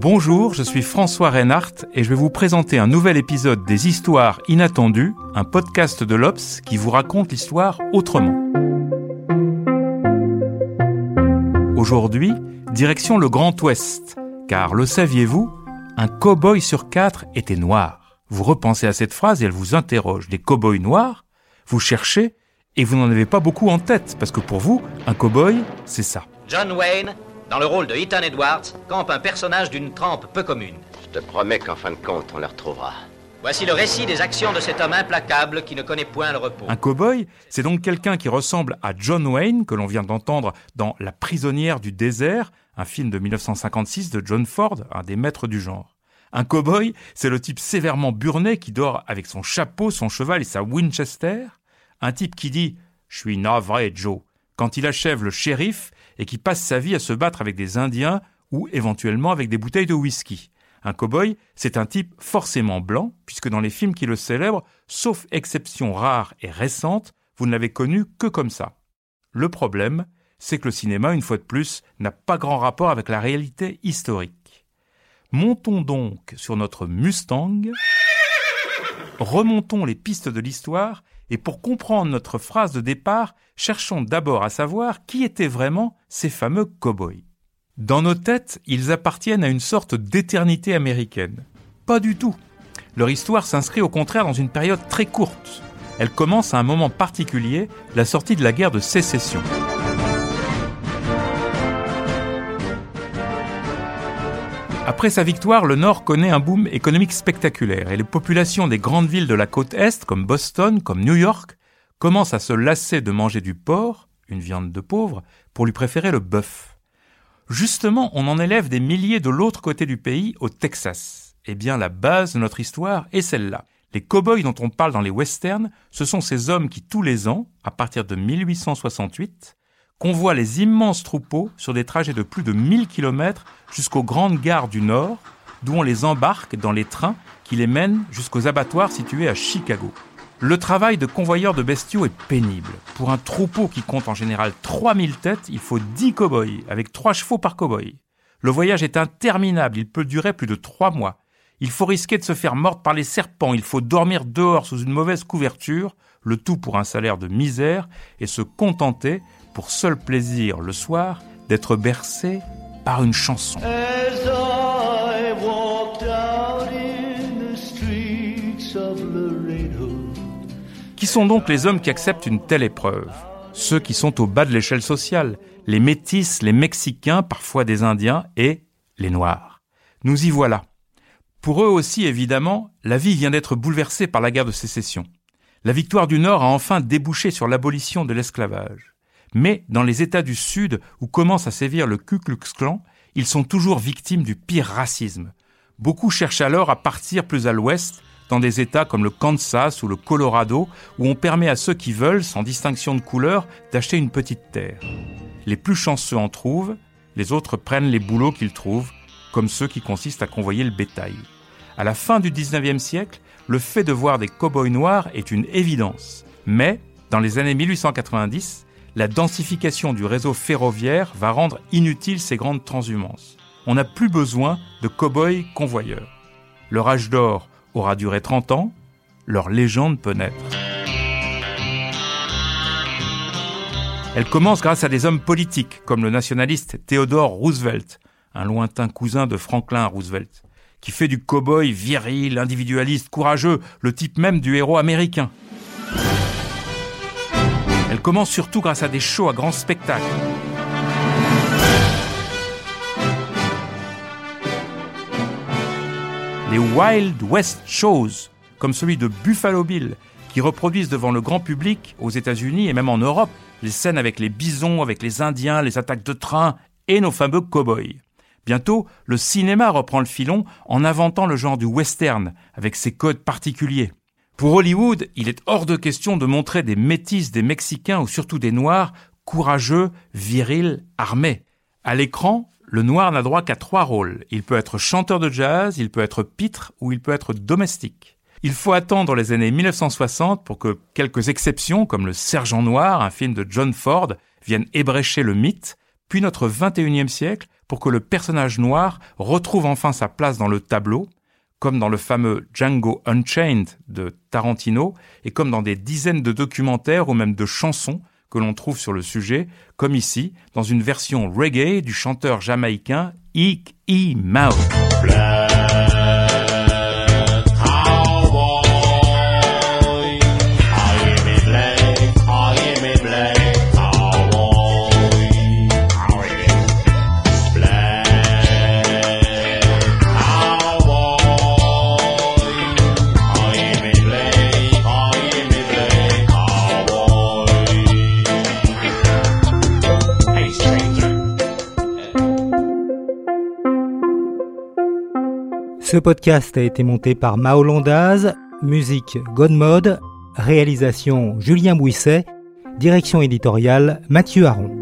Bonjour, je suis François Reinhardt et je vais vous présenter un nouvel épisode des Histoires inattendues, un podcast de l'Obs qui vous raconte l'histoire autrement. Aujourd'hui, direction le Grand Ouest, car le saviez-vous, un cow-boy sur quatre était noir. Vous repensez à cette phrase et elle vous interroge. Des cow-boys noirs Vous cherchez et vous n'en avez pas beaucoup en tête, parce que pour vous, un cow-boy, c'est ça. John Wayne, dans le rôle de Ethan Edwards, campe un personnage d'une trempe peu commune. Je te promets qu'en fin de compte, on le retrouvera. Voici le récit des actions de cet homme implacable qui ne connaît point le repos. Un cow-boy, c'est donc quelqu'un qui ressemble à John Wayne, que l'on vient d'entendre dans La prisonnière du désert, un film de 1956 de John Ford, un des maîtres du genre. Un cow-boy, c'est le type sévèrement burné qui dort avec son chapeau, son cheval et sa Winchester. Un type qui dit Je suis navré, Joe, quand il achève le shérif et qui passe sa vie à se battre avec des Indiens ou éventuellement avec des bouteilles de whisky. Un cow-boy, c'est un type forcément blanc, puisque dans les films qui le célèbrent, sauf exception rare et récente, vous ne l'avez connu que comme ça. Le problème, c'est que le cinéma, une fois de plus, n'a pas grand rapport avec la réalité historique. Montons donc sur notre Mustang, remontons les pistes de l'histoire, et pour comprendre notre phrase de départ, cherchons d'abord à savoir qui étaient vraiment ces fameux cow-boys. Dans nos têtes, ils appartiennent à une sorte d'éternité américaine. Pas du tout. Leur histoire s'inscrit au contraire dans une période très courte. Elle commence à un moment particulier, la sortie de la guerre de sécession. Après sa victoire, le Nord connaît un boom économique spectaculaire et les populations des grandes villes de la côte Est, comme Boston, comme New York, commencent à se lasser de manger du porc, une viande de pauvre, pour lui préférer le bœuf. Justement, on en élève des milliers de l'autre côté du pays, au Texas. Eh bien, la base de notre histoire est celle-là. Les cow-boys dont on parle dans les westerns, ce sont ces hommes qui, tous les ans, à partir de 1868, convoient les immenses troupeaux sur des trajets de plus de 1000 km jusqu'aux grandes gares du Nord, d'où on les embarque dans les trains qui les mènent jusqu'aux abattoirs situés à Chicago. Le travail de convoyeur de bestiaux est pénible. Pour un troupeau qui compte en général 3000 têtes, il faut 10 cow-boys, avec 3 chevaux par cow-boy. Le voyage est interminable, il peut durer plus de 3 mois. Il faut risquer de se faire mordre par les serpents, il faut dormir dehors sous une mauvaise couverture, le tout pour un salaire de misère, et se contenter, pour seul plaisir le soir, d'être bercé par une chanson. Qui sont donc les hommes qui acceptent une telle épreuve? Ceux qui sont au bas de l'échelle sociale, les métis, les Mexicains, parfois des Indiens, et les Noirs. Nous y voilà. Pour eux aussi, évidemment, la vie vient d'être bouleversée par la guerre de sécession. La victoire du Nord a enfin débouché sur l'abolition de l'esclavage. Mais dans les États du Sud, où commence à sévir le Ku Klux Klan, ils sont toujours victimes du pire racisme. Beaucoup cherchent alors à partir plus à l'ouest, dans des États comme le Kansas ou le Colorado, où on permet à ceux qui veulent, sans distinction de couleur, d'acheter une petite terre. Les plus chanceux en trouvent, les autres prennent les boulots qu'ils trouvent, comme ceux qui consistent à convoyer le bétail. À la fin du 19e siècle, le fait de voir des cow-boys noirs est une évidence. Mais, dans les années 1890, la densification du réseau ferroviaire va rendre inutiles ces grandes transhumances. On n'a plus besoin de cow-boys convoyeurs. Leur âge d'or aura duré 30 ans, leur légende peut naître. Elle commence grâce à des hommes politiques, comme le nationaliste Theodore Roosevelt, un lointain cousin de Franklin Roosevelt, qui fait du cow-boy viril, individualiste, courageux, le type même du héros américain. Elle commence surtout grâce à des shows à grand spectacle. Les Wild West Shows, comme celui de Buffalo Bill, qui reproduisent devant le grand public aux États-Unis et même en Europe les scènes avec les bisons, avec les Indiens, les attaques de train et nos fameux cow-boys. Bientôt, le cinéma reprend le filon en inventant le genre du western avec ses codes particuliers. Pour Hollywood, il est hors de question de montrer des métis, des Mexicains ou surtout des Noirs courageux, virils, armés. À l'écran, le noir n'a droit qu'à trois rôles. Il peut être chanteur de jazz, il peut être pitre ou il peut être domestique. Il faut attendre les années 1960 pour que quelques exceptions, comme le Sergent Noir, un film de John Ford, viennent ébrécher le mythe, puis notre 21e siècle pour que le personnage noir retrouve enfin sa place dans le tableau, comme dans le fameux Django Unchained de Tarantino, et comme dans des dizaines de documentaires ou même de chansons que l'on trouve sur le sujet, comme ici, dans une version reggae du chanteur jamaïcain Ike E. Mao. Ce podcast a été monté par Londaz, musique Godmode, réalisation Julien Bouisset, direction éditoriale Mathieu Aron.